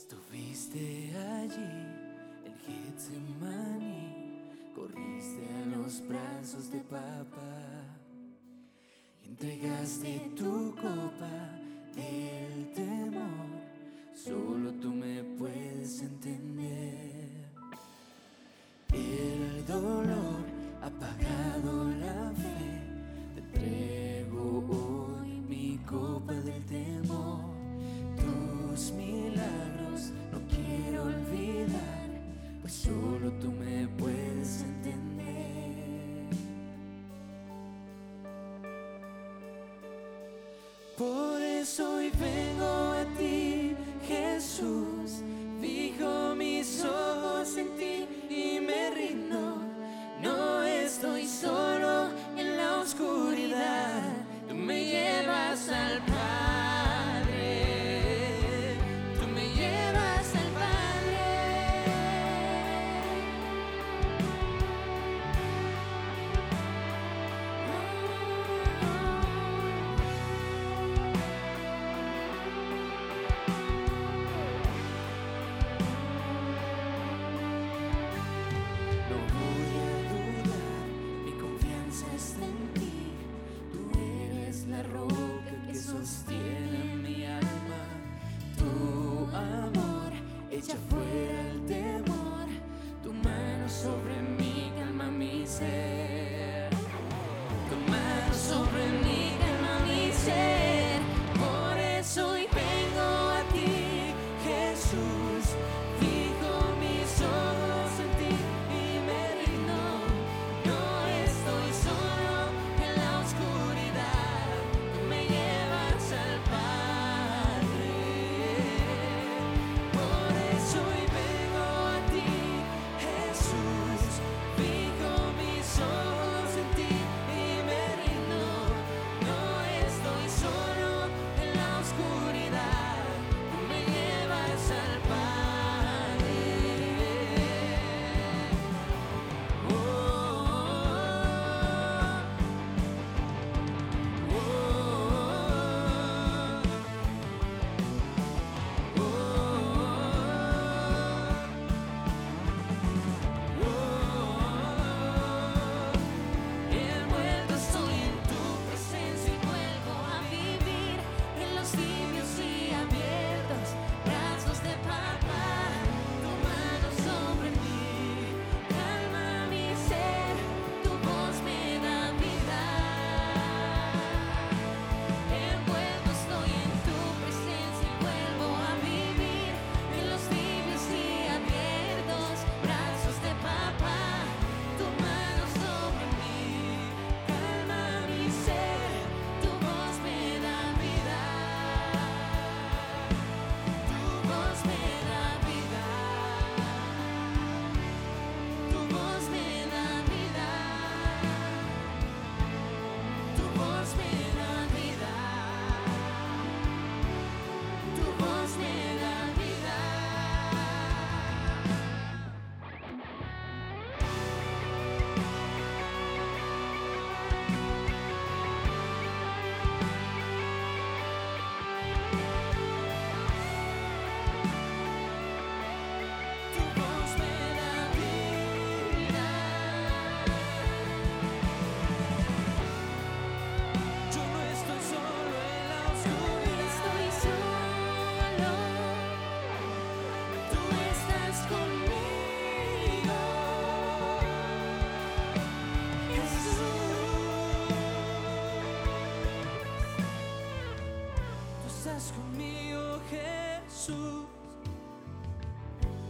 Estuviste allí en Getsemaní, corriste a los brazos de papá, entregaste tu copa del temor. Solo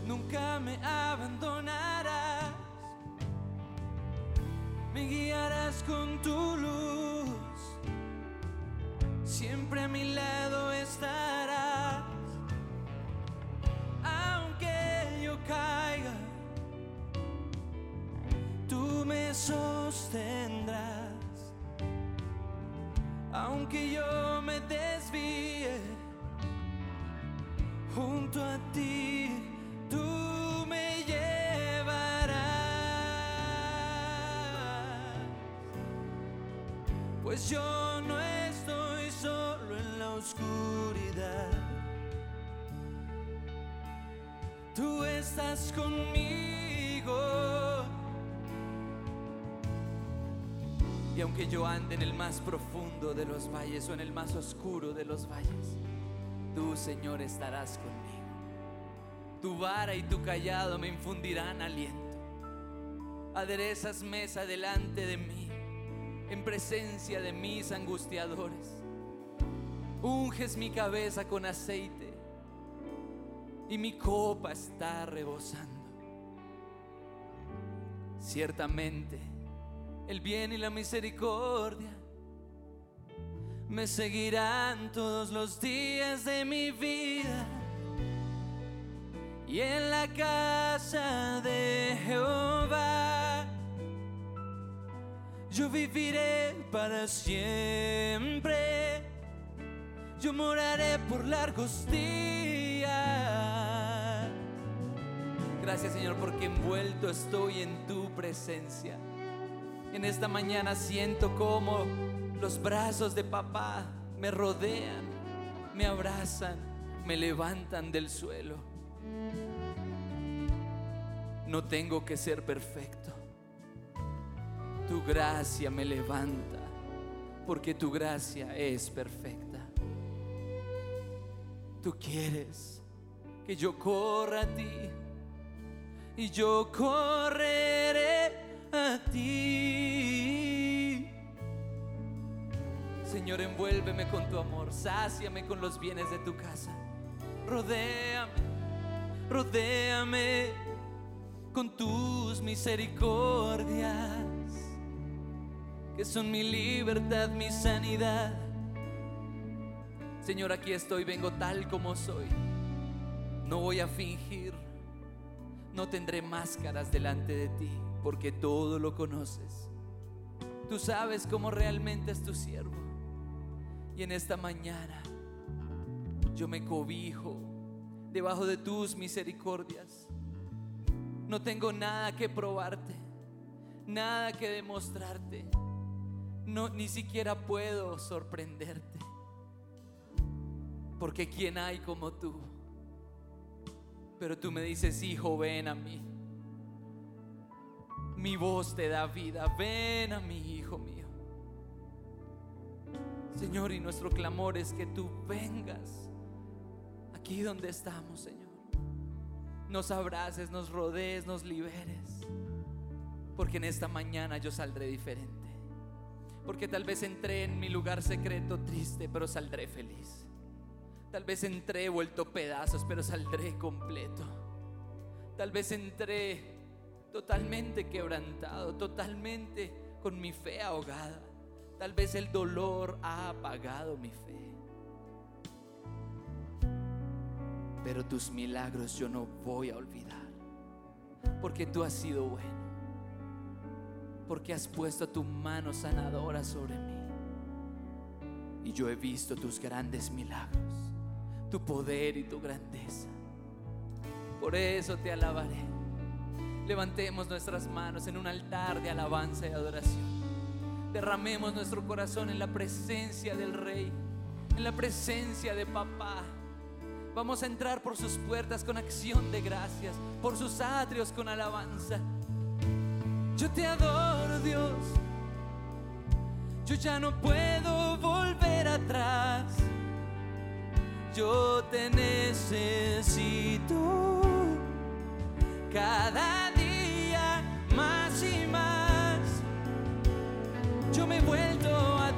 Nunca me abandonarás, me guiarás con tu luz, siempre a mi lado estarás, aunque yo caiga, tú me sostendrás, aunque yo junto a ti, tú me llevarás. Pues yo no estoy solo en la oscuridad. Tú estás conmigo. Y aunque yo ande en el más profundo de los valles o en el más oscuro de los valles, tú, Señor, estarás conmigo. Tu vara y tu callado me infundirán aliento. Aderezas mesa delante de mí, en presencia de mis angustiadores. Unges mi cabeza con aceite y mi copa está rebosando. Ciertamente, el bien y la misericordia me seguirán todos los días de mi vida. Y en la casa de Jehová yo viviré para siempre. Yo moraré por largos días. Gracias Señor porque envuelto estoy en tu presencia. En esta mañana siento como los brazos de papá me rodean, me abrazan, me levantan del suelo. No tengo que ser perfecto. Tu gracia me levanta porque tu gracia es perfecta. Tú quieres que yo corra a ti y yo correré a ti. Señor, envuélveme con tu amor, sáciame con los bienes de tu casa. Rodéame, rodéame con tus misericordias, que son mi libertad, mi sanidad. Señor, aquí estoy, vengo tal como soy. No voy a fingir, no tendré máscaras delante de ti porque todo lo conoces. Tú sabes cómo realmente es tu siervo. Y en esta mañana yo me cobijo debajo de tus misericordias. No tengo nada que probarte, nada que demostrarte. No, ni siquiera puedo sorprenderte. Porque ¿quién hay como tú? Pero tú me dices, hijo, ven a mí. Mi voz te da vida. Ven a mí, hijo mío. Señor, y nuestro clamor es que tú vengas aquí donde estamos, Señor. Nos abraces, nos rodees, nos liberes. Porque en esta mañana yo saldré diferente. Porque tal vez entré en mi lugar secreto triste, pero saldré feliz. Tal vez entré vuelto pedazos, pero saldré completo. Tal vez entré totalmente quebrantado, totalmente con mi fe ahogada. Tal vez el dolor ha apagado mi fe. Pero tus milagros yo no voy a olvidar. Porque tú has sido bueno. Porque has puesto tu mano sanadora sobre mí. Y yo he visto tus grandes milagros, tu poder y tu grandeza. Por eso te alabaré. Levantemos nuestras manos en un altar de alabanza y adoración. Derramemos nuestro corazón en la presencia del Rey, en la presencia de Papá. Vamos a entrar por sus puertas con acción de gracias, por sus atrios con alabanza. Yo te adoro, Dios. Yo ya no puedo volver atrás. Yo te necesito cada día más y más. Yo me he vuelto a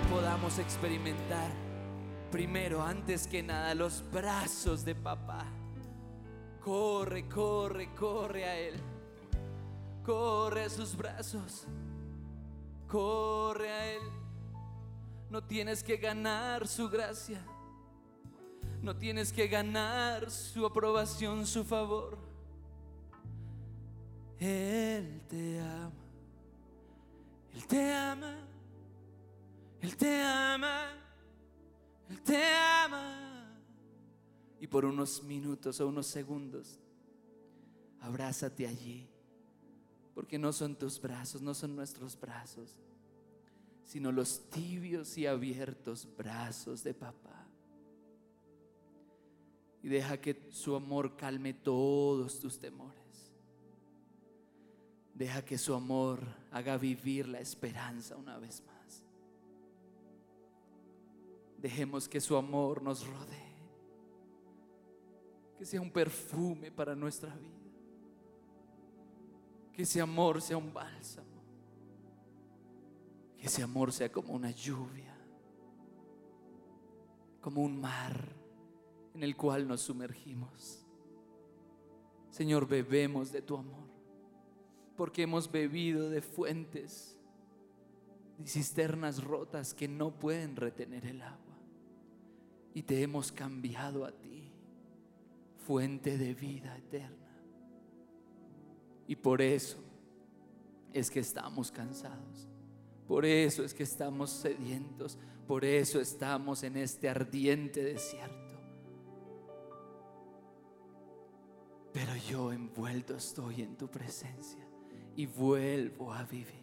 podamos experimentar primero, antes que nada, los brazos de papá. Corre, corre, corre a Él. Corre a sus brazos. Corre a Él. No tienes que ganar su gracia. No tienes que ganar su aprobación, su favor. Él te ama. Él te ama. Él te ama. Él te ama. Y por unos minutos o unos segundos, abrázate allí. Porque no son tus brazos, no son nuestros brazos, sino los tibios y abiertos brazos de papá. Y deja que su amor calme todos tus temores. Deja que su amor haga vivir la esperanza una vez más. Dejemos que su amor nos rodee. Que sea un perfume para nuestra vida. Que ese amor sea un bálsamo. Que ese amor sea como una lluvia. Como un mar en el cual nos sumergimos. Señor, bebemos de tu amor. Porque hemos bebido de fuentes y cisternas rotas que no pueden retener el agua. Y te hemos cambiado a ti, fuente de vida eterna. Y por eso es que estamos cansados. Por eso es que estamos sedientos. Por eso estamos en este ardiente desierto. Pero yo envuelto estoy en tu presencia y vuelvo a vivir.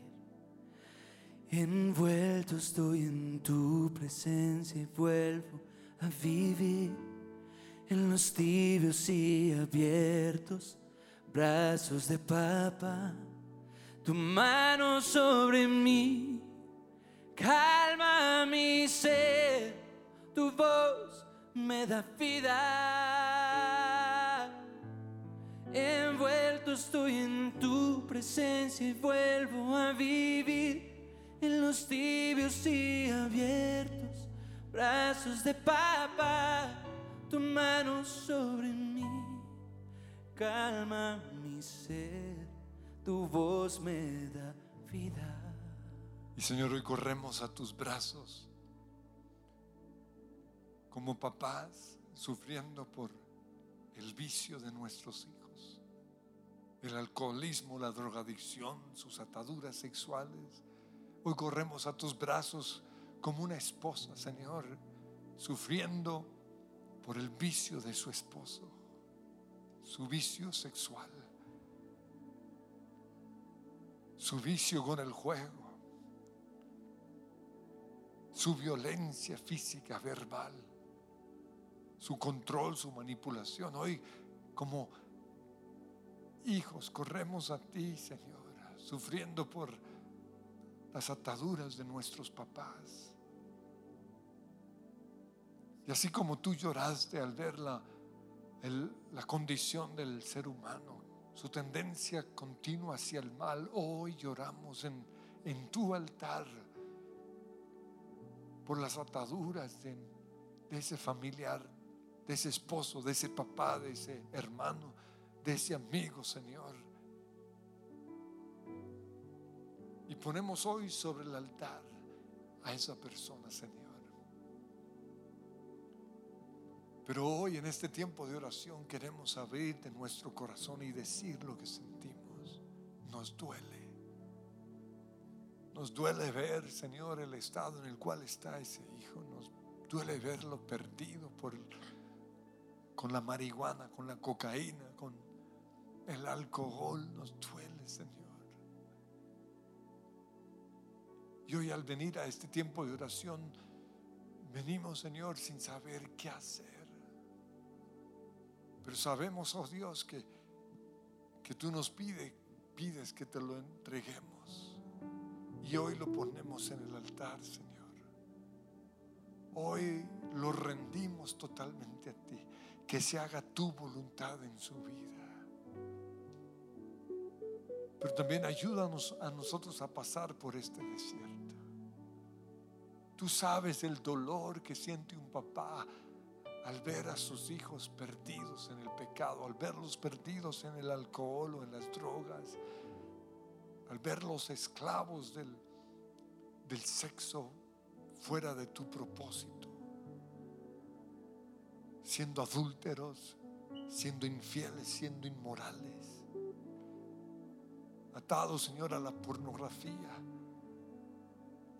Envuelto estoy en tu presencia y vuelvo vivir en los tibios y abiertos brazos de papá. Tu mano sobre mí calma mi ser, tu voz me da vida. Envuelto estoy en tu presencia y vuelvo a vivir en los tibios y abiertos brazos de papá. Tu mano sobre mí calma mi ser, tu voz me da vida. Y Señor, hoy corremos a tus brazos como papás sufriendo por el vicio de nuestros hijos, el alcoholismo, la drogadicción, sus ataduras sexuales. Hoy corremos a tus brazos como una esposa, Señor, sufriendo por el vicio de su esposo, su vicio sexual, su vicio con el juego, su violencia física, verbal, su control, su manipulación. Hoy como hijos corremos a ti, Señor, sufriendo por las ataduras de nuestros papás. Y así como tú lloraste al ver la, la condición del ser humano, su tendencia continua hacia el mal, hoy lloramos en, en tu altar por las ataduras de ese familiar, de ese esposo, de ese papá, de ese hermano, de ese amigo, Señor. Y ponemos hoy sobre el altar a esa persona, Señor. Pero hoy en este tiempo de oración queremos abrir de nuestro corazón y decir lo que sentimos. Nos duele. Nos duele ver, Señor, el estado en el cual está ese hijo. Nos duele verlo perdido por con la marihuana, con la cocaína, con el alcohol. Nos duele, Señor. Y hoy al venir a este tiempo de oración, venimos, Señor, sin saber qué hacer. Pero sabemos, oh Dios, que, que tú nos pides, pides que te lo entreguemos. Y hoy lo ponemos en el altar, Señor. Hoy lo rendimos totalmente a ti. Que se haga tu voluntad en su vida. Pero también ayúdanos a nosotros a pasar por este desierto. Tú sabes el dolor que siente un papá al ver a sus hijos perdidos en el pecado, al verlos perdidos en el alcohol o en las drogas, al verlos esclavos del, del sexo fuera de tu propósito, siendo adúlteros, siendo infieles, siendo inmorales, atados, Señor, a la pornografía.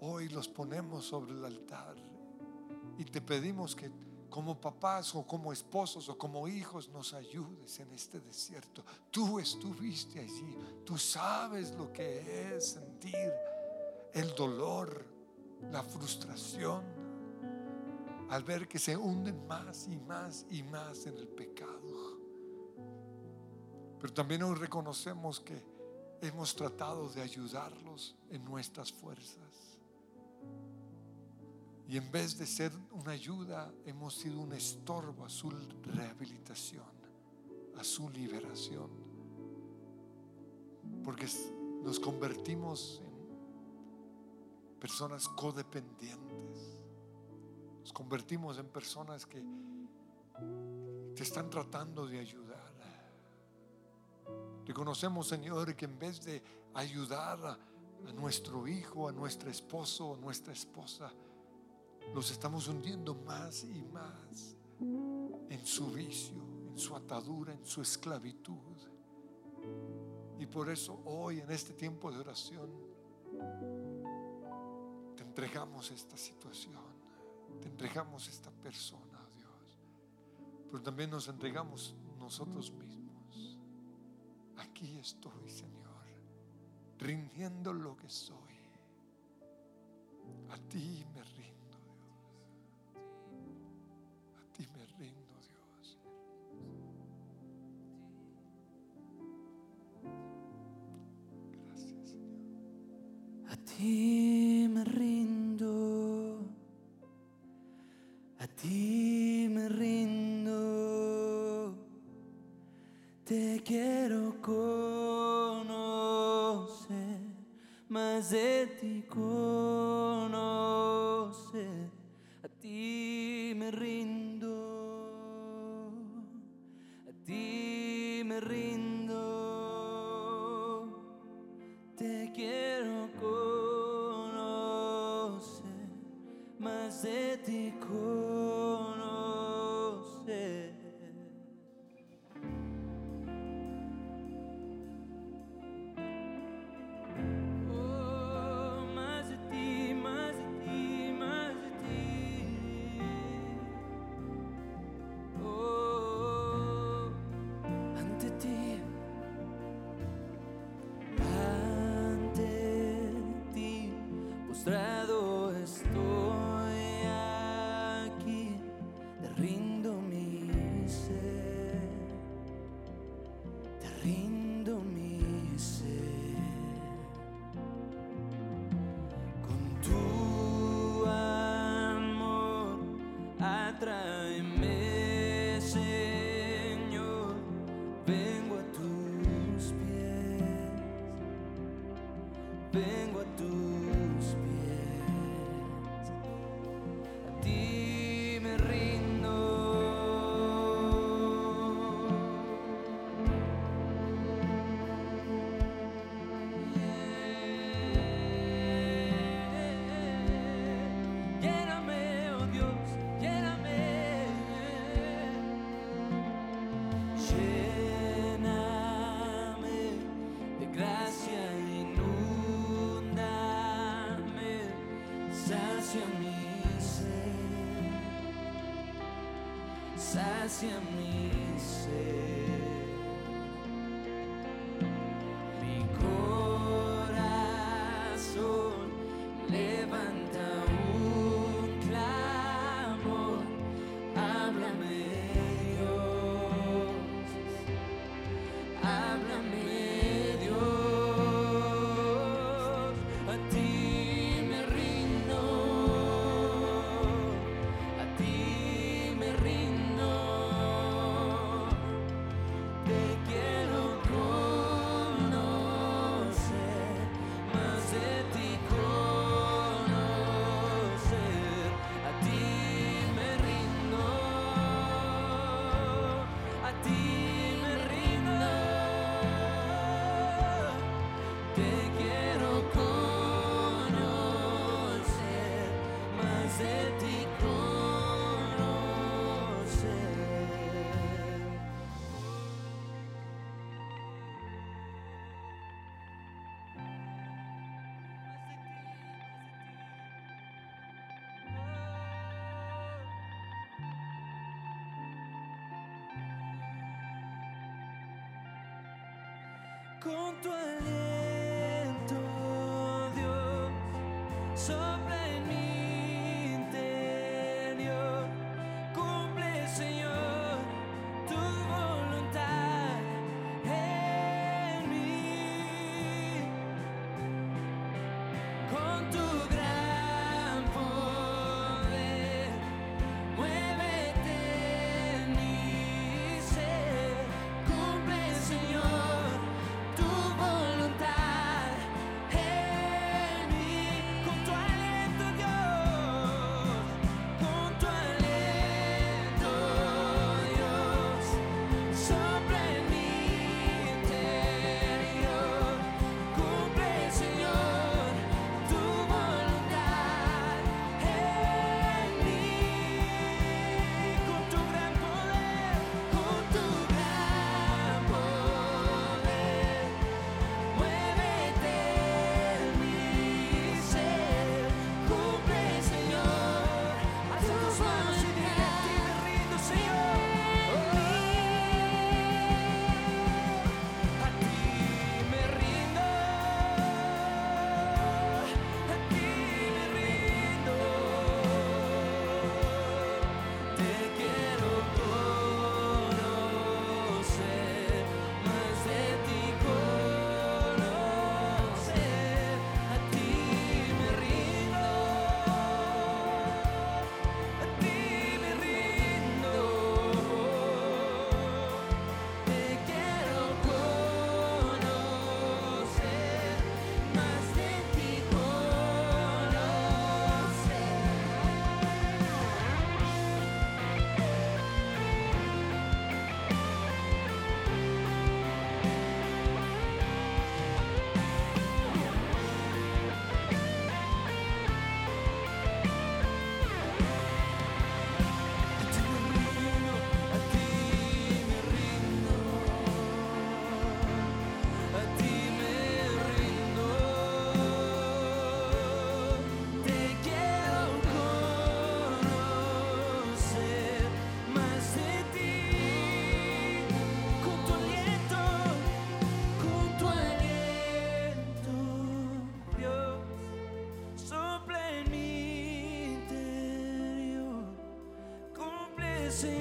Hoy los ponemos sobre el altar y te pedimos que como papás o como esposos o como hijos nos ayudes en este desierto. Tú estuviste allí, tú sabes lo que es sentir el dolor, la frustración al ver que se hunden más y más y más en el pecado. Pero también hoy reconocemos que hemos tratado de ayudarlos en nuestras fuerzas. Y en vez de ser una ayuda, hemos sido un estorbo a su rehabilitación, a su liberación. Porque nos convertimos en personas codependientes. Nos convertimos en personas que te están tratando de ayudar. Reconocemos, Señor, que en vez de ayudar a, nuestro hijo, a nuestro esposo, a nuestra esposa, los estamos hundiendo más y más en su vicio, en su atadura, en su esclavitud. Y por eso hoy, en este tiempo de oración, te entregamos esta situación, te entregamos esta persona, Dios. Pero también nos entregamos nosotros mismos. Aquí estoy, Señor, rindiendo lo que soy. A ti me ti rindo, a ti rindo, te quiero conocer, más de ti a ti rindo, a ti me rindo, temptation con tu aliento.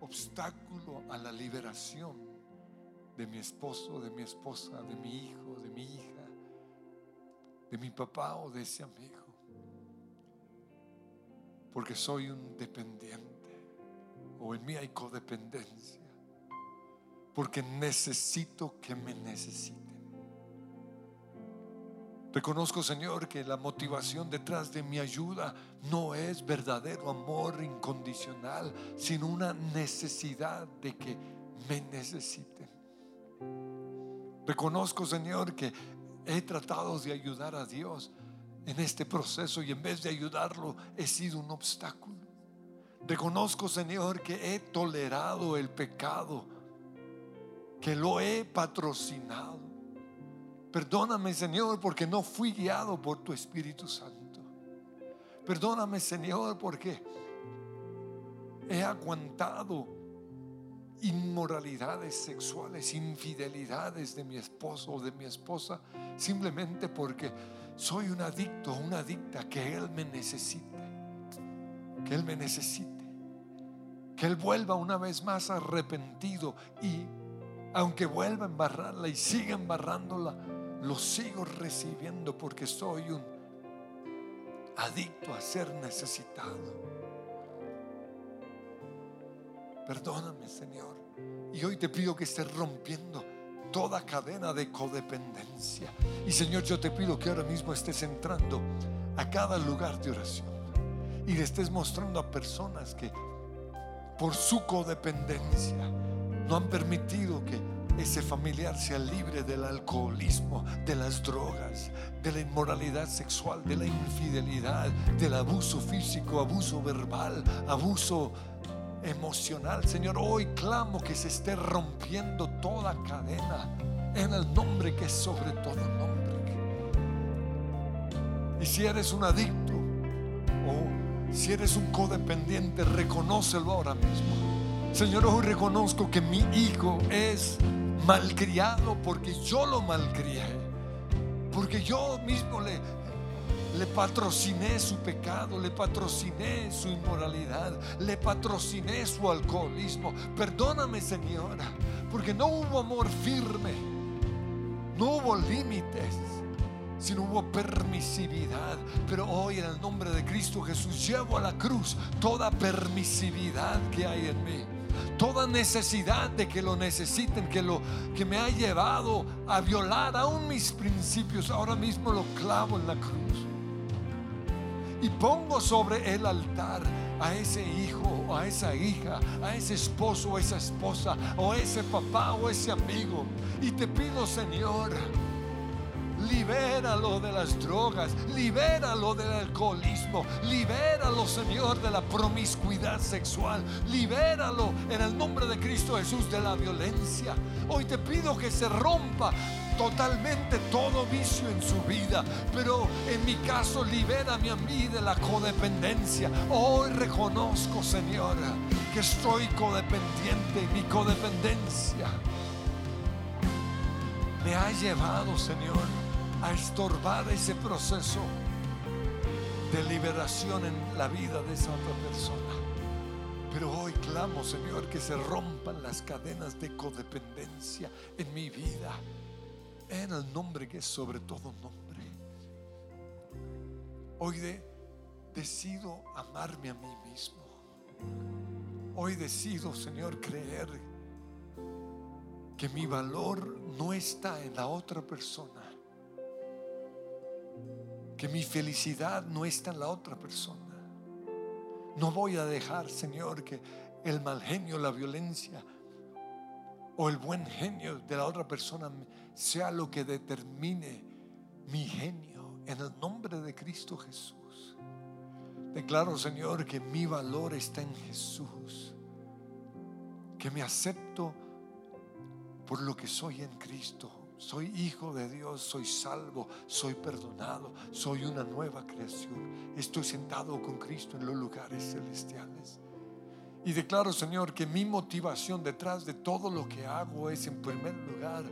obstáculo a la liberación de mi esposo, de mi esposa, de mi hijo, de mi hija, de mi papá o de ese amigo. Porque soy un dependiente o en mí hay codependencia. Porque necesito que me necesite. Reconozco, Señor, que la motivación detrás de mi ayuda no es verdadero amor incondicional, sino una necesidad de que me necesiten. Reconozco, Señor, que he tratado de ayudar a Dios en este proceso y en vez de ayudarlo he sido un obstáculo. Reconozco, Señor, que he tolerado el pecado, que lo he patrocinado Perdóname, Señor, porque no fui guiado por tu Espíritu Santo. Perdóname, Señor, porque he aguantado inmoralidades sexuales, infidelidades de mi esposo o de mi esposa, simplemente porque soy un adicto, una adicta, que Él me necesite, que Él me necesite, que Él vuelva una vez más arrepentido y aunque vuelva a embarrarla y siga embarrándola, lo sigo recibiendo porque soy un adicto a ser necesitado. Perdóname, Señor. Y hoy te pido que estés rompiendo toda cadena de codependencia. Y Señor, yo te pido que ahora mismo estés entrando a cada lugar de oración y le estés mostrando a personas que por su codependencia no han permitido que ese familiar sea libre del alcoholismo, de las drogas, de la inmoralidad sexual, de la infidelidad, del abuso físico, abuso verbal, abuso emocional. Señor, hoy clamo que se esté rompiendo toda cadena en el nombre que es sobre todo nombre. Y si eres un adicto o si eres un codependiente, reconócelo ahora mismo. Señor, hoy reconozco que mi hijo es malcriado porque yo lo malcrié. Porque yo mismo le, patrociné su pecado, le patrociné su inmoralidad, le patrociné su alcoholismo. Perdóname, Señora, porque no hubo amor firme, no hubo límites, sino hubo permisividad. Pero hoy en el nombre de Cristo Jesús llevo a la cruz toda permisividad que hay en mí. Toda necesidad de que lo necesiten, que lo que me ha llevado a violar aún mis principios, ahora mismo lo clavo en la cruz y pongo sobre el altar a ese hijo a esa hija, a ese esposo o esa esposa, o ese papá o ese amigo. Y te pido, Señor, Libéralo de las drogas, libéralo del alcoholismo, libéralo, Señor, de la promiscuidad sexual, libéralo en el nombre de Cristo Jesús de la violencia. Hoy te pido que se rompa totalmente todo vicio en su vida, pero en mi caso libérame a mí de la codependencia. Hoy reconozco, Señor, que estoy codependiente, mi codependencia me ha llevado, Señor, a estorbar ese proceso de liberación en la vida de esa otra persona. Pero hoy clamo, Señor, que se rompan las cadenas de codependencia en mi vida, en el nombre que es sobre todo nombre. Hoy decido amarme a mí mismo. Hoy decido, Señor, creer que mi valor no está en la otra persona que mi felicidad no está en la otra persona. No voy a dejar, Señor, que el mal genio, la violencia o el buen genio de la otra persona sea lo que determine mi genio en el nombre de Cristo Jesús. Declaro, Señor, que mi valor está en Jesús, que me acepto por lo que soy en Cristo soy hijo de Dios, soy salvo, soy perdonado, soy una nueva creación. Estoy sentado con Cristo en los lugares celestiales. Y declaro, Señor, que mi motivación detrás de todo lo que hago es en primer lugar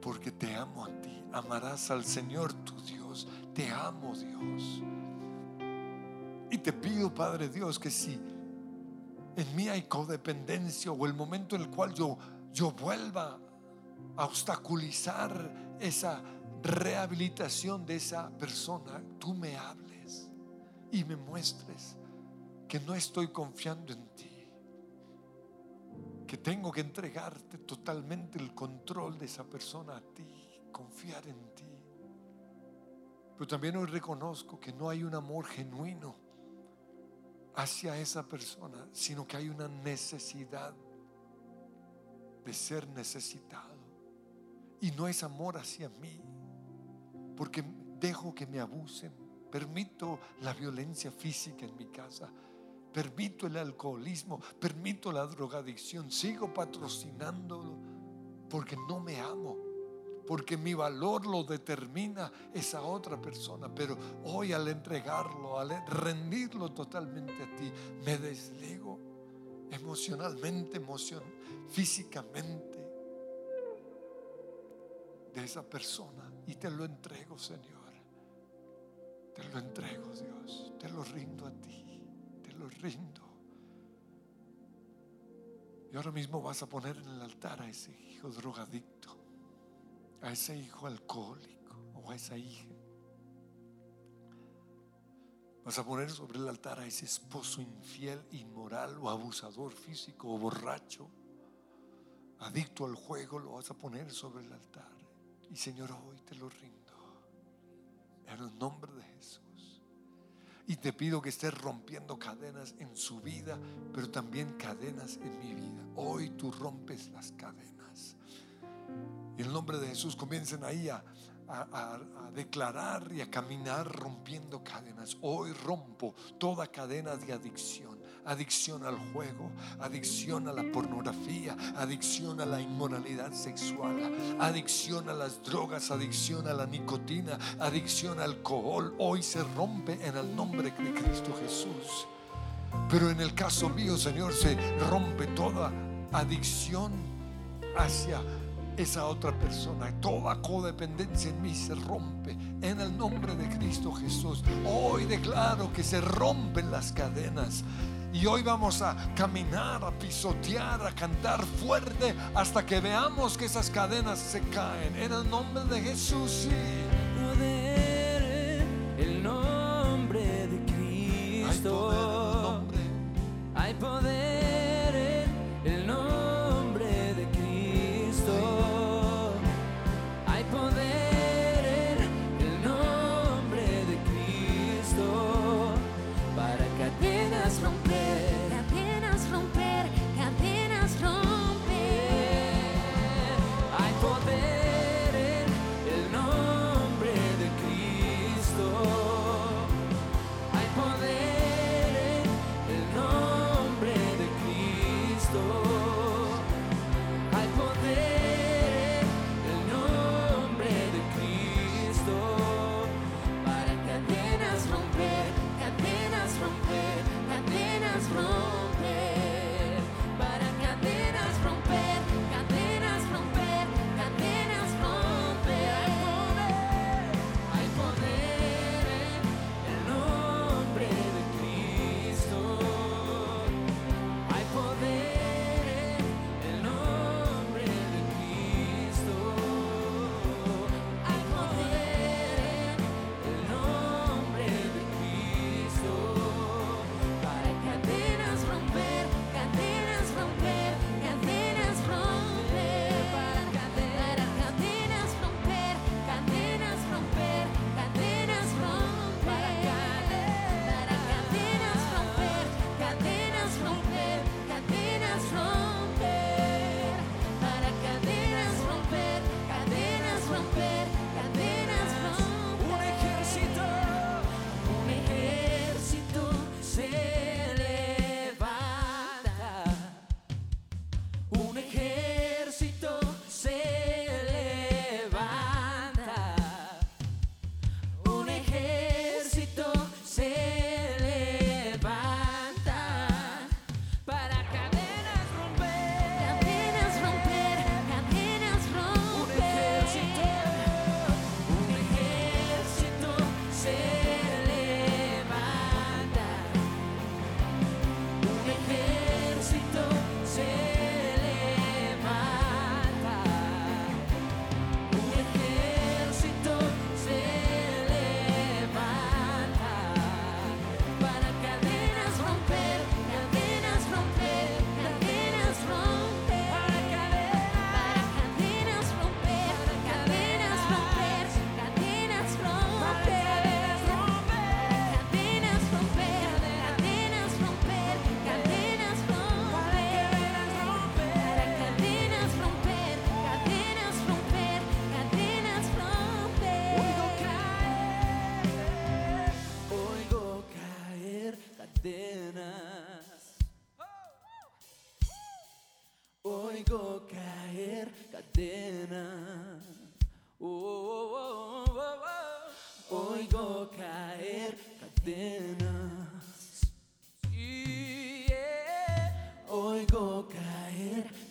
porque te amo a ti. Amarás al Señor tu Dios. Te amo, Dios. Y te pido, Padre Dios, que si en mí hay codependencia o el momento en el cual yo, yo vuelva obstaculizar esa rehabilitación de esa persona, tú me hables y me muestres que no estoy confiando en ti, que tengo que entregarte totalmente el control de esa persona a ti, confiar en ti. Pero también hoy reconozco que no hay un amor genuino hacia esa persona, sino que hay una necesidad de ser necesitado. Y no es amor hacia mí, porque dejo que me abusen, permito la violencia física en mi casa, permito el alcoholismo, permito la drogadicción, sigo patrocinándolo porque no me amo, porque mi valor lo determina esa otra persona. Pero hoy al entregarlo, al rendirlo totalmente a ti, me desligo emocionalmente, emoción, físicamente de esa persona y te lo entrego, Señor. Te lo entrego, Dios. Te lo rindo a ti. Te lo rindo. Y ahora mismo vas a poner en el altar a ese hijo drogadicto, a ese hijo alcohólico o a esa hija. Vas a poner sobre el altar a ese esposo infiel, inmoral o abusador físico o borracho, adicto al juego, lo vas a poner sobre el altar. Y Señor, hoy te lo rindo. En el nombre de Jesús. Y te pido que estés rompiendo cadenas en su vida, pero también cadenas en mi vida. Hoy tú rompes las cadenas. Y en el nombre de Jesús comiencen ahí a, a, declarar y a caminar rompiendo cadenas. Hoy rompo toda cadena de adicción. Adicción al juego, adicción a la pornografía, adicción a la inmoralidad sexual, adicción a las drogas, adicción a la nicotina, adicción al alcohol. Hoy se rompe en el nombre de Cristo Jesús. Pero en el caso mío, Señor, se rompe toda adicción hacia esa otra persona. Toda codependencia en mí se rompe en el nombre de Cristo Jesús. Hoy declaro que se rompen las cadenas. Y hoy vamos a caminar, a pisotear, a cantar fuerte hasta que veamos que esas cadenas se caen. En el nombre de Jesús, sí. poder el nombre de Hay Cristo. poder en el nombre. Hay poder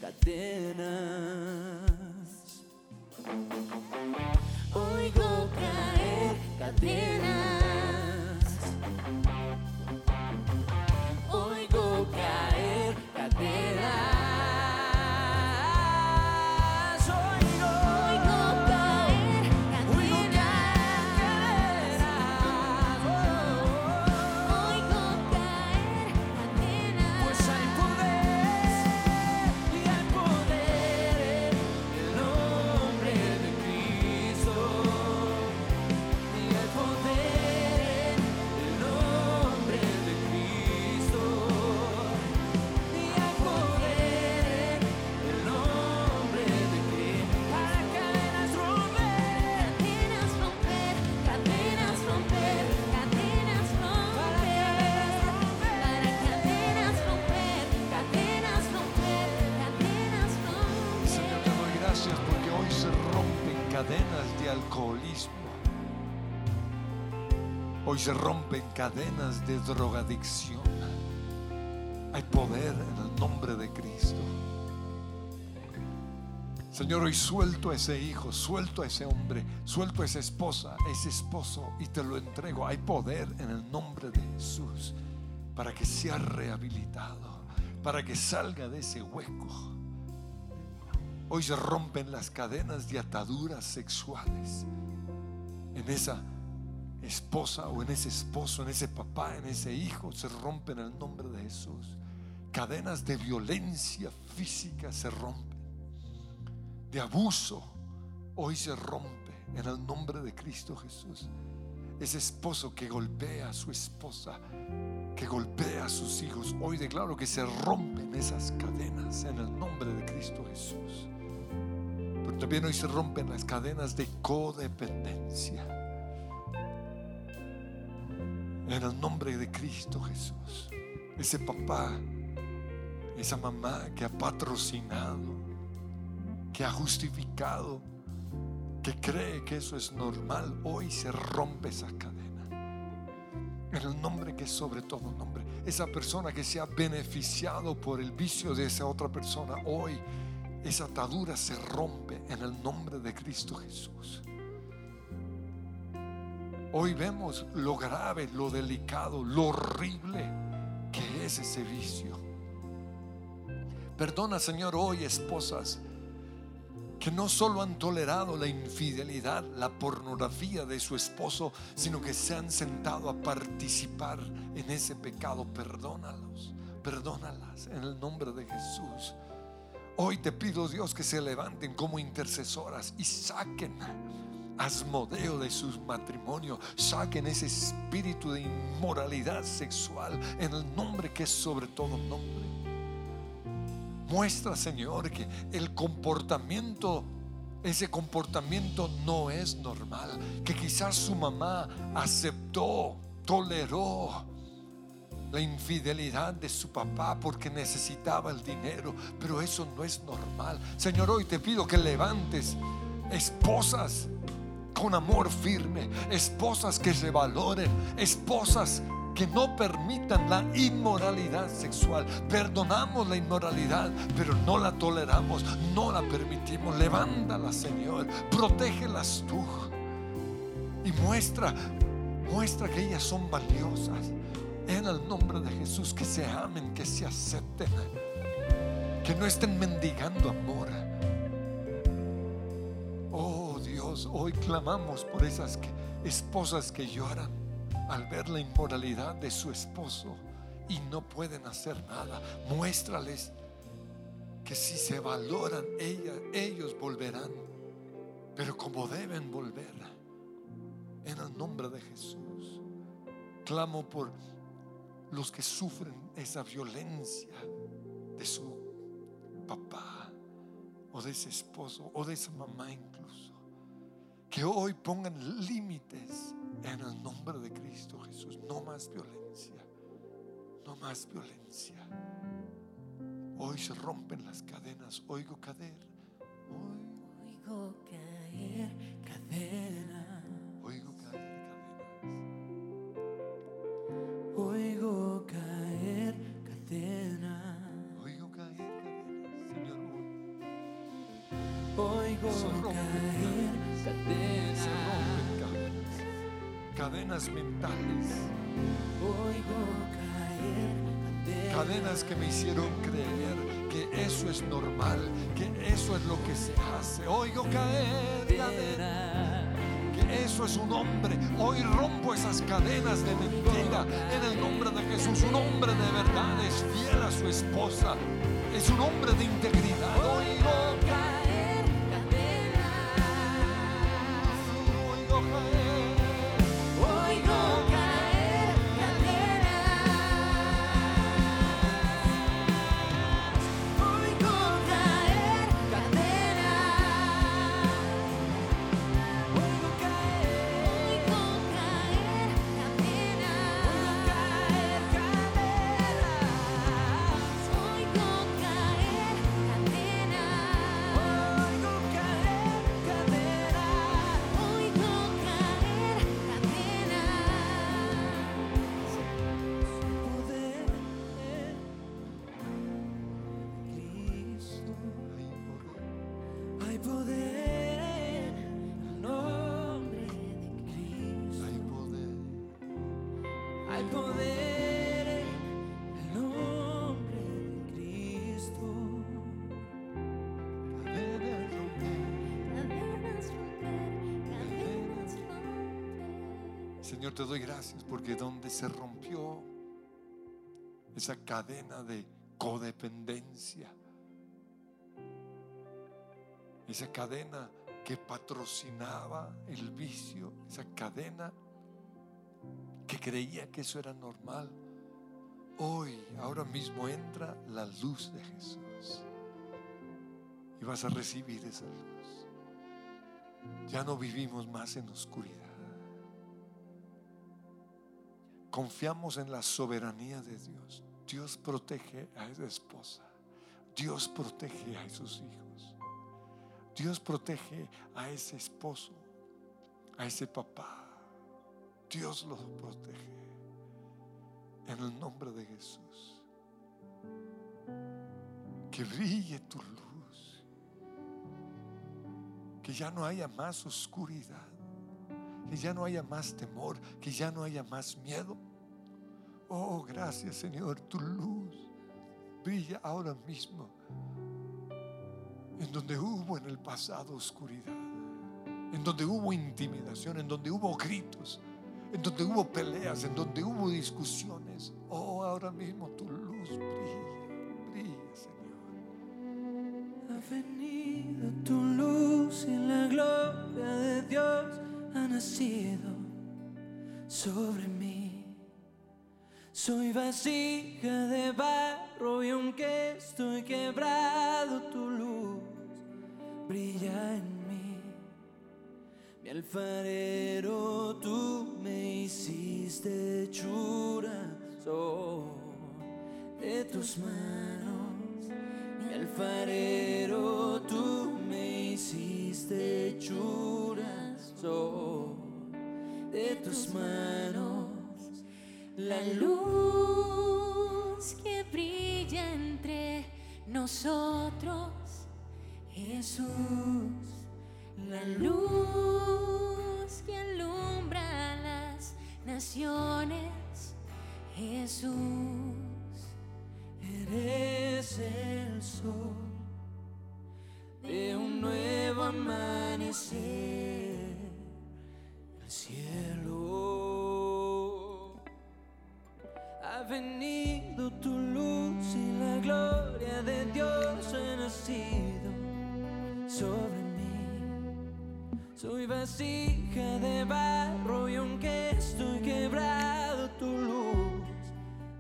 cadenas. Oigo caer cadenas. Hoy se rompen cadenas de drogadicción. Hay poder en el nombre de Cristo. Señor, hoy suelto a ese hijo, suelto a ese hombre, suelto a esa esposa, a ese esposo y te lo entrego. Hay poder en el nombre de Jesús para que sea rehabilitado, para que salga de ese hueco. Hoy se rompen las cadenas de ataduras sexuales en esa esposa o en ese esposo, en ese papá, en ese hijo. Se rompen en el nombre de Jesús. Cadenas de violencia física se rompen. De abuso hoy se rompe en el nombre de Cristo Jesús. Ese esposo que golpea a su esposa, que golpea a sus hijos, hoy declaro que se rompen esas cadenas en el nombre de Cristo Jesús. Pero también hoy se rompen las cadenas de codependencia. En el nombre de Cristo Jesús. Ese papá, esa mamá que ha patrocinado, que ha justificado, que cree que eso es normal, hoy se rompe esa cadena. En el nombre que es sobre todo nombre. Esa persona que se ha beneficiado por el vicio de esa otra persona, hoy esa atadura se rompe en el nombre de Cristo Jesús. Hoy vemos lo grave, lo delicado, lo horrible que es ese vicio. Perdona, Señor, hoy esposas que no solo han tolerado la infidelidad, la pornografía de su esposo, sino que se han sentado a participar en ese pecado. Perdónalos, perdónalas en el nombre de Jesús. Hoy te pido, Dios, que se levanten como intercesoras y saquen asmodeo de sus matrimonios, saquen ese espíritu de inmoralidad sexual en el nombre que es sobre todo nombre. Muestra, Señor, que el comportamiento, ese comportamiento no es normal. Que quizás su mamá aceptó, toleró la infidelidad de su papá porque necesitaba el dinero. Pero eso no es normal. Señor, hoy te pido que levantes esposas con amor firme, esposas que se valoren, esposas que no permitan la inmoralidad sexual. Perdonamos la inmoralidad, pero no la toleramos, no la permitimos. Levántalas, Señor, protégelas tú y muestra, muestra que ellas son valiosas. En el nombre de Jesús, que se amen, que se acepten, que no estén mendigando amor. Hoy clamamos por esas esposas que lloran al ver la inmoralidad de su esposo y no pueden hacer nada. Muéstrales que si se valoran, ella- ellos volverán, pero como deben volver, en el nombre de Jesús. Clamo por los que sufren esa violencia de su papá o de ese esposo o de esa mamá incluso. Que hoy pongan límites en el nombre de Cristo Jesús. No más violencia. No más violencia. Hoy se rompen las cadenas. Oigo caer. Oigo Oigo caer cadenas. Oigo caer cadenas. Oigo caer cadenas. Oigo caer cadenas. Señor, hoy Oigo Se caer se cadenas. rompen cadenas. Cadenas mentales. Oigo caer cadenas. Cadenas que me hicieron creer que eso es normal, que eso es lo que se hace. Oigo caer cadenas. que eso es un hombre. Hoy rompo esas cadenas de mentira en el nombre de Jesús. Un hombre de verdad es fiel a su esposa. Es un hombre de integridad. Oigo caer Señor, te doy gracias porque donde se rompió esa cadena de codependencia, esa cadena que patrocinaba el vicio, esa cadena que creía que eso era normal, hoy, ahora mismo entra la luz de Jesús y vas a recibir esa luz. Ya no vivimos más en oscuridad. Confiamos en la soberanía de Dios. Dios protege a esa esposa. Dios protege a esos hijos. Dios protege a ese esposo, a ese papá. Dios los protege. En el nombre de Jesús. Que brille tu luz. Que ya no haya más oscuridad que ya no haya más temor, que ya no haya más miedo. Oh, gracias Señor, tu luz brilla ahora mismo en donde hubo en el pasado oscuridad, en donde hubo intimidación, en donde hubo gritos, en donde hubo peleas, en donde hubo discusiones. Oh, ahora mismo tu luz brilla, brilla Señor. Ha venido tu luz y la gloria de Dios sobre mí. Soy vasija de barro y aunque estoy quebrado, tu luz brilla en mí. Mi alfarero, tú me hiciste hechura soy de tus manos. Mi alfarero, tú me hiciste hechura soy de tus manos. La luz que brilla entre nosotros, Jesús. La luz que alumbra las naciones, Jesús. Eres el sol de un nuevo amanecer, el cielo. Ha venido tu luz y la gloria de Dios ha nacido sobre mí. Soy vasija de barro y aunque estoy quebrado, tu luz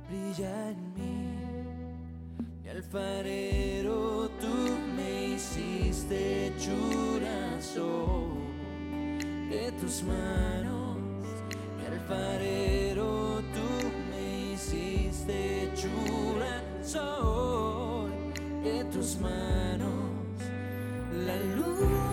brilla en mí. Mi alfarero, tus manos. Mi alfarero, tú me hiciste hechura soy de tus manos. La luz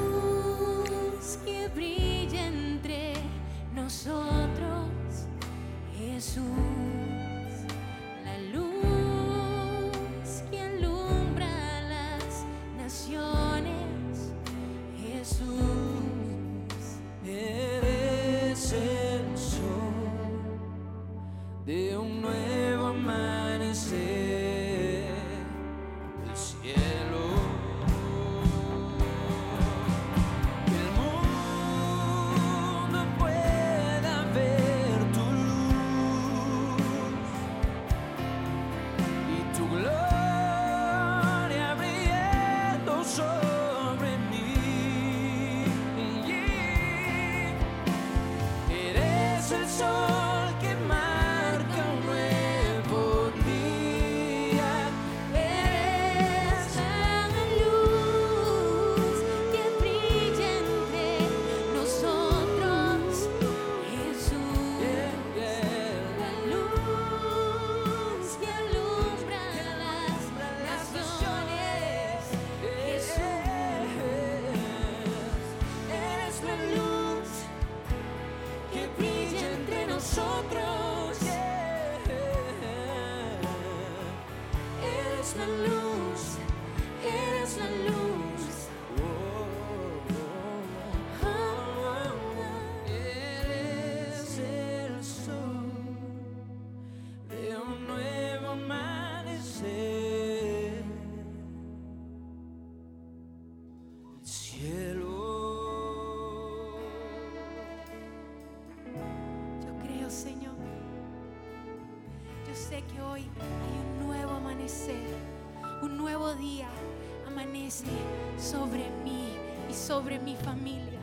sobre mi familia.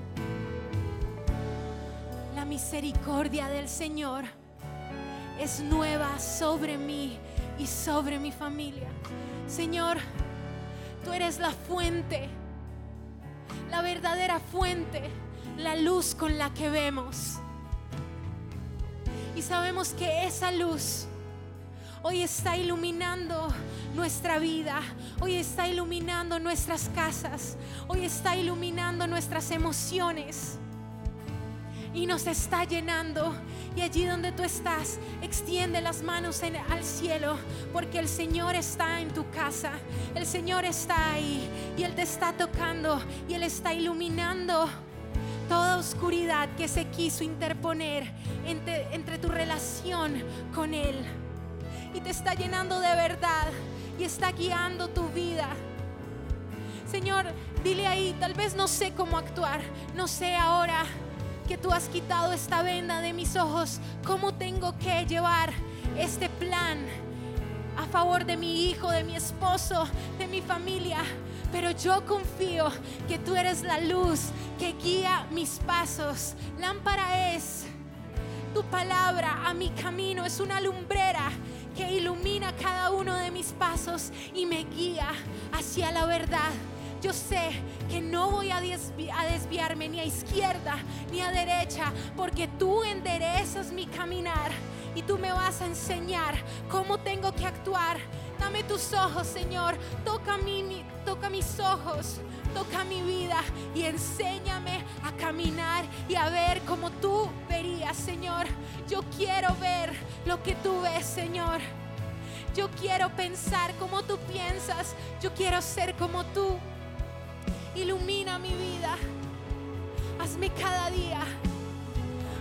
La misericordia del Señor es nueva sobre mí y sobre mi familia. Señor, tú eres la fuente, la verdadera fuente, la luz con la que vemos. Y sabemos que esa luz hoy está iluminando nuestra vida, hoy está iluminando nuestras casas, hoy está iluminando nuestras emociones y nos está llenando. Y allí donde tú estás, extiende las manos al cielo, porque el Señor está en tu casa, el Señor está ahí y Él te está tocando y Él está iluminando toda oscuridad que se quiso interponer entre, entre tu relación con Él. Y te está llenando de verdad y está guiando tu vida. Señor, dile ahí, tal vez no sé cómo actuar, no sé ahora que tú has quitado esta venda de mis ojos, cómo tengo que llevar este plan a favor de mi hijo, de mi esposo, de mi familia. Pero yo confío que tú eres la luz que guía mis pasos. Lámpara es tu palabra a mi camino, es una lumbrera que ilumina cada uno y me guía hacia la verdad. Yo sé que no voy a desviarme ni a izquierda ni a derecha, porque tú enderezas mi caminar y tú me vas a enseñar cómo tengo que actuar. Dame tus ojos, Señor. Toca, mi, mi- toca mis ojos, toca mi vida y enséñame a caminar y a ver como tú verías, Señor. Yo quiero ver lo que tú ves, Señor. Yo quiero pensar como tú piensas. Yo quiero ser como tú. Ilumina mi vida. Hazme cada día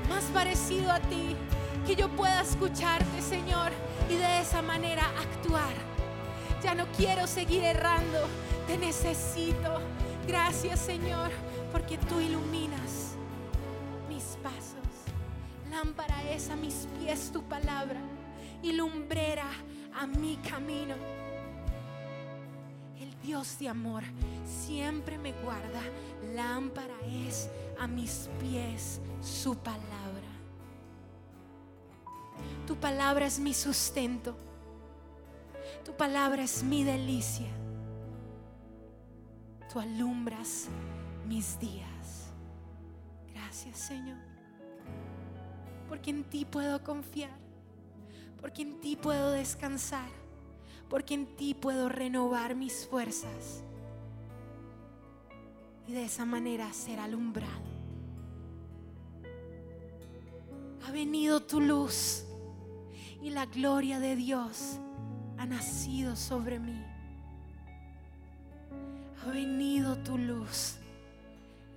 más parecido a ti. Que yo pueda escucharte, Señor, y de esa manera actuar. Ya no quiero seguir errando. Te necesito. Gracias, Señor, porque tú iluminas mis pasos. Lámpara es a mis pies tu palabra y lumbrera a mi camino. El Dios de amor siempre me guarda. Lámpara es a mis pies su palabra. Tu palabra es mi sustento. Tu palabra es mi delicia. Tú alumbras mis días. Gracias Señor. Porque en ti puedo confiar. Porque en ti puedo descansar. Porque en ti puedo renovar mis fuerzas. Y de esa manera ser alumbrado. Ha venido tu luz. y la gloria de Dios ha nacido sobre mí. Ha venido tu luz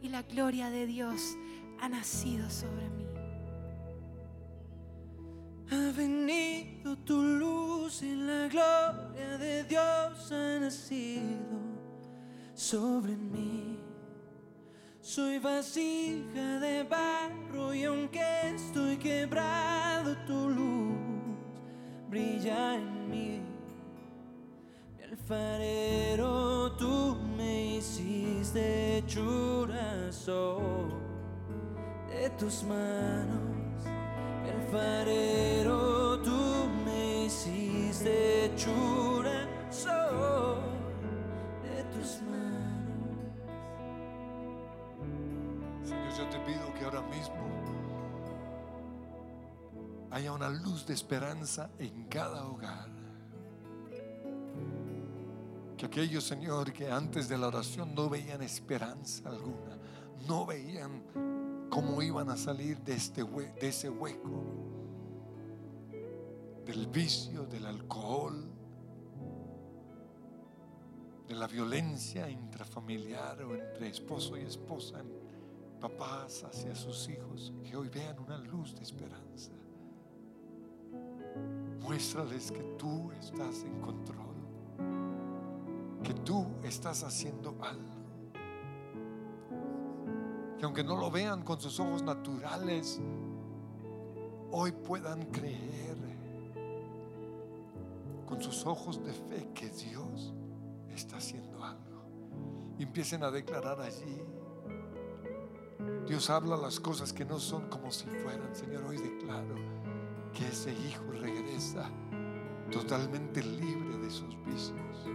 y la gloria de Dios ha nacido sobre mí. Ha venido tu luz y la gloria de Dios ha nacido sobre mí. Soy vasija de barro y aunque estoy quebrado, tu luz brilla en mí. Mi alfarero, tú me hiciste hechura de tus manos. Alfarero, tú me hiciste hechura soy de tus manos. Señor, yo te pido que ahora mismo haya una luz de esperanza en cada hogar. Que aquellos, Señor, que antes de la oración no veían esperanza alguna, no veían cómo iban a salir de, este de ese hueco, del vicio, del alcohol, de la violencia intrafamiliar o entre esposo y esposa, papás hacia sus hijos, que hoy vean una luz de esperanza. Muéstrales que tú estás en control, que tú estás haciendo algo. Que aunque no lo vean con sus ojos naturales, hoy puedan creer con sus ojos de fe que Dios está haciendo algo. Empiecen a declarar allí. Dios habla las cosas que no son como si fueran. Señor, hoy declaro que ese hijo regresa totalmente libre de sus vicios,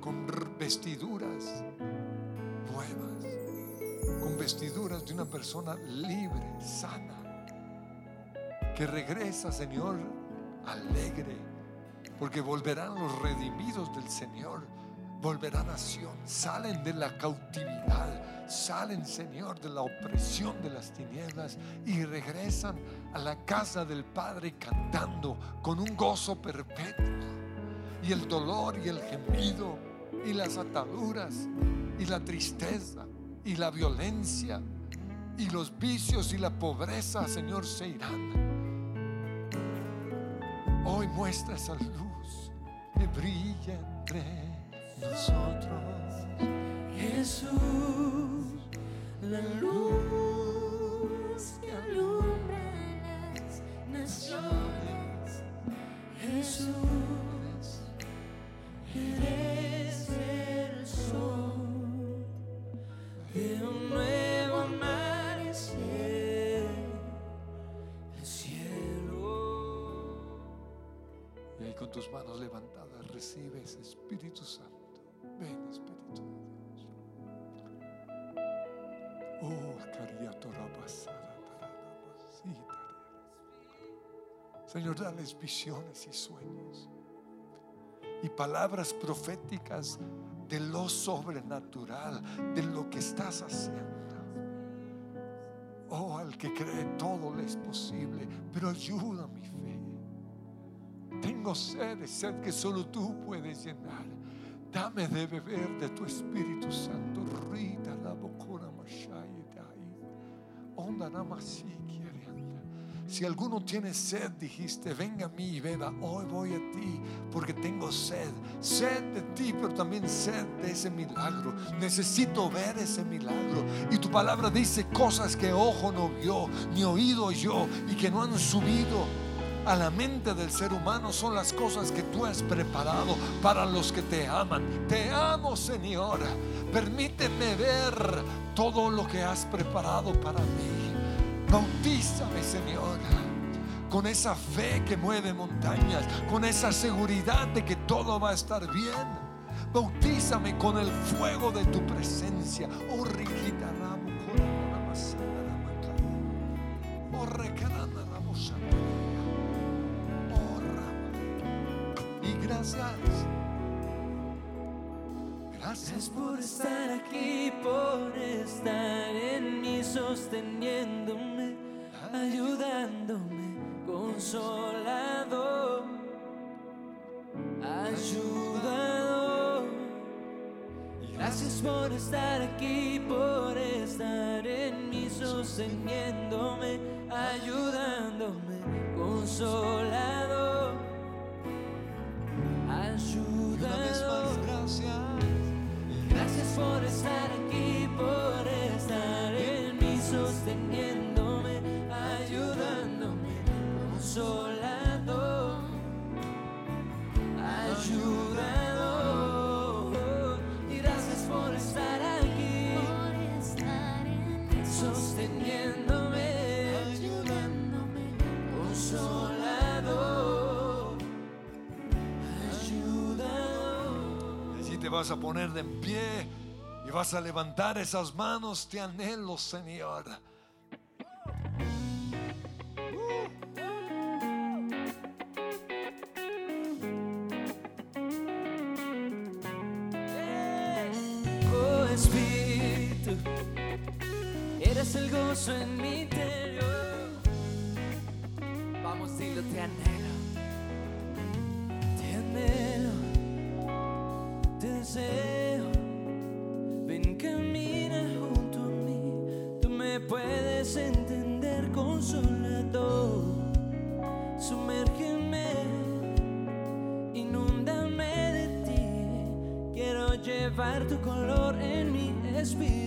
con vestiduras nuevas, con vestiduras de una persona libre, sana, que regresa, Señor, alegre, porque volverán los redimidos del Señor, volverán a Sion, salen de la cautividad, salen, Señor, de la opresión de las tinieblas y regresan a la casa del Padre cantando con un gozo perpetuo. Y el dolor y el gemido y las ataduras y la tristeza y la violencia y los vicios y la pobreza, Señor, se irán. Hoy muestra esa luz que brilla entre nosotros. Jesús, la luz que alumbra las naciones. Jesús, eres manos levantadas recibe ese Espíritu Santo. Ven, Espíritu de Dios. Oh, caría Torah pasada, Señor, dales visiones y sueños y palabras proféticas de lo sobrenatural, de lo que estás haciendo. Oh, al que cree todo le es posible, pero ayuda mi fe. Tengo sed, sed que solo tú puedes llenar. Dame de beber de tu Espíritu Santo. Rita la bocona. Onda. Si alguno tiene sed, dijiste, venga a mí y beba. Hoy voy a ti porque tengo sed. Sed de ti, pero también sed de ese milagro. Necesito ver ese milagro. Y tu palabra dice cosas que ojo no vio, ni oído oyó y que no han subido a la mente del ser humano son las cosas que tú has preparado para los que te aman. Te amo, Señor. Permíteme ver todo lo que has preparado para mí. Bautízame, Señor. Con esa fe que mueve montañas, con esa seguridad de que todo va a estar bien. Bautízame con el fuego de tu presencia. Oh, riquita gracias. Gracias por estar aquí, por estar en mí, sosteniéndome, ayudándome, consolado, ayudador. Gracias por estar aquí, por estar en mí, sosteniéndome, ayudándome, consolado. Ayúdanos. Una vez gracias. Gracias por estar aquí, por estar en mí, sosteniéndome, ayudándome, consolador. Ayúdanos. vas a poner de en pie y vas a levantar esas manos. Te anhelo, Señor. Oh Espíritu, eres el gozo en mí. tu color en mi espíritu.